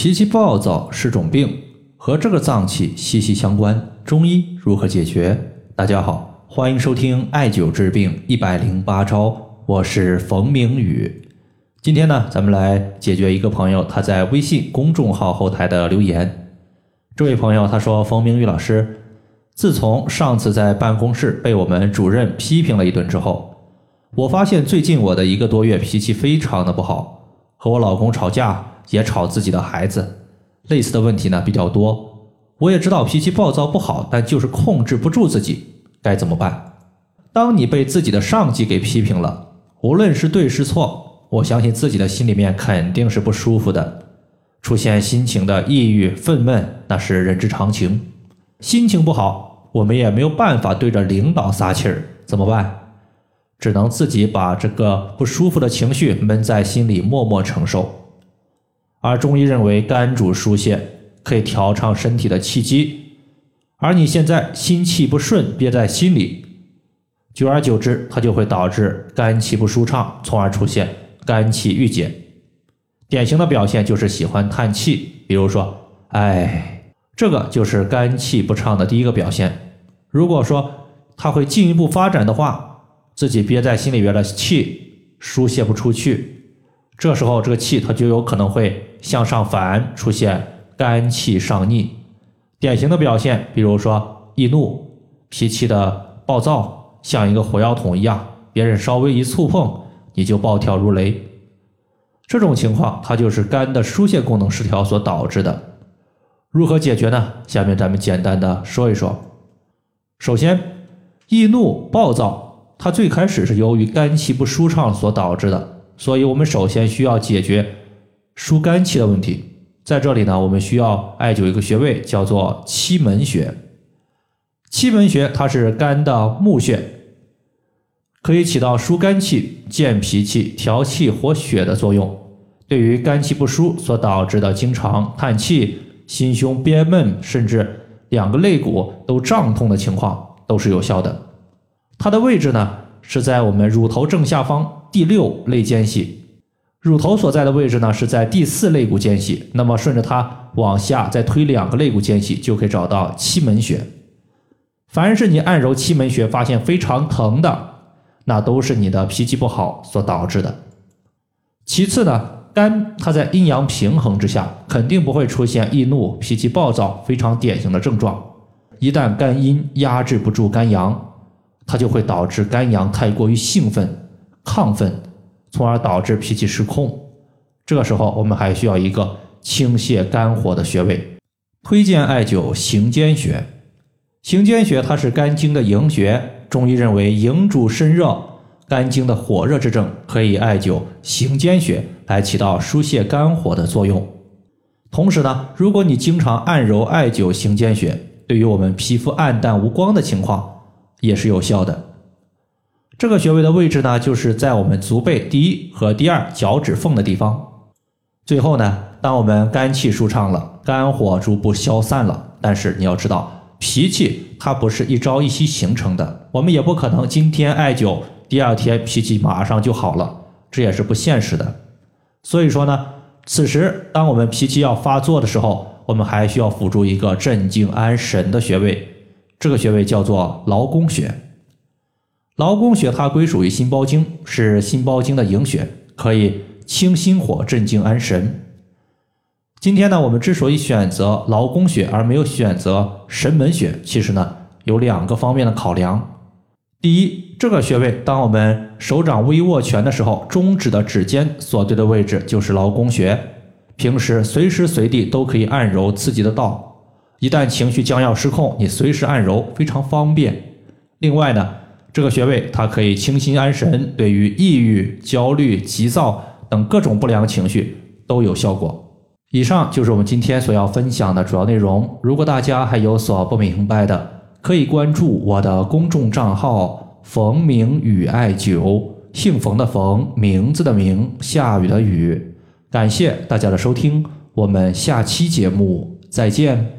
脾气暴躁是种病，和这个脏器息息相关。中医如何解决？大家好，欢迎收听艾灸治病一百零八招，我是冯明宇。今天呢，咱们来解决一个朋友他在微信公众号后台的留言。这位朋友他说：“冯明宇老师，自从上次在办公室被我们主任批评了一顿之后，我发现最近我的一个多月脾气非常的不好，和我老公吵架。”也吵自己的孩子，类似的问题呢比较多。我也知道脾气暴躁不好，但就是控制不住自己，该怎么办？当你被自己的上级给批评了，无论是对是错，我相信自己的心里面肯定是不舒服的，出现心情的抑郁、愤懑，那是人之常情。心情不好，我们也没有办法对着领导撒气儿，怎么办？只能自己把这个不舒服的情绪闷在心里，默默承受。而中医认为，肝主疏泄，可以调畅身体的气机。而你现在心气不顺，憋在心里，久而久之，它就会导致肝气不舒畅，从而出现肝气郁结。典型的表现就是喜欢叹气，比如说“哎”，这个就是肝气不畅的第一个表现。如果说它会进一步发展的话，自己憋在心里边的气疏泄不出去。这时候，这个气它就有可能会向上反，出现肝气上逆。典型的表现，比如说易怒、脾气的暴躁，像一个火药桶一样，别人稍微一触碰，你就暴跳如雷。这种情况，它就是肝的疏泄功能失调所导致的。如何解决呢？下面咱们简单的说一说。首先，易怒暴躁，它最开始是由于肝气不舒畅所导致的。所以，我们首先需要解决疏肝气的问题。在这里呢，我们需要艾灸一个穴位，叫做期门穴。期门穴它是肝的募穴，可以起到疏肝气、健脾气、调气活血的作用。对于肝气不舒所导致的经常叹气、心胸憋闷，甚至两个肋骨都胀痛的情况，都是有效的。它的位置呢，是在我们乳头正下方。第六肋间隙，乳头所在的位置呢是在第四肋骨间隙。那么顺着它往下再推两个肋骨间隙，就可以找到期门穴。凡是你按揉期门穴发现非常疼的，那都是你的脾气不好所导致的。其次呢，肝它在阴阳平衡之下，肯定不会出现易怒、脾气暴躁非常典型的症状。一旦肝阴压制不住肝阳，它就会导致肝阳太过于兴奋。亢奋，从而导致脾气失控。这个时候，我们还需要一个清泻肝火的穴位，推荐艾灸行间穴。行间穴它是肝经的营穴，中医认为营主身热，肝经的火热之症可以艾灸行间穴来起到疏泄肝火的作用。同时呢，如果你经常按揉艾灸行间穴，对于我们皮肤暗淡无光的情况也是有效的。这个穴位的位置呢，就是在我们足背第一和第二脚趾缝的地方。最后呢，当我们肝气舒畅了，肝火逐步消散了，但是你要知道，脾气它不是一朝一夕形成的，我们也不可能今天艾灸，第二天脾气马上就好了，这也是不现实的。所以说呢，此时当我们脾气要发作的时候，我们还需要辅助一个镇静安神的穴位，这个穴位叫做劳宫穴。劳宫穴它归属于心包经，是心包经的营穴，可以清心火、镇静安神。今天呢，我们之所以选择劳宫穴而没有选择神门穴，其实呢有两个方面的考量。第一，这个穴位，当我们手掌微握拳的时候，中指的指尖所对的位置就是劳宫穴，平时随时随地都可以按揉刺激得到。一旦情绪将要失控，你随时按揉非常方便。另外呢。这个穴位它可以清心安神，对于抑郁、焦虑、急躁等各种不良情绪都有效果。以上就是我们今天所要分享的主要内容。如果大家还有所不明白的，可以关注我的公众账号“冯明宇艾灸”，姓冯的冯，名字的名，下雨的雨。感谢大家的收听，我们下期节目再见。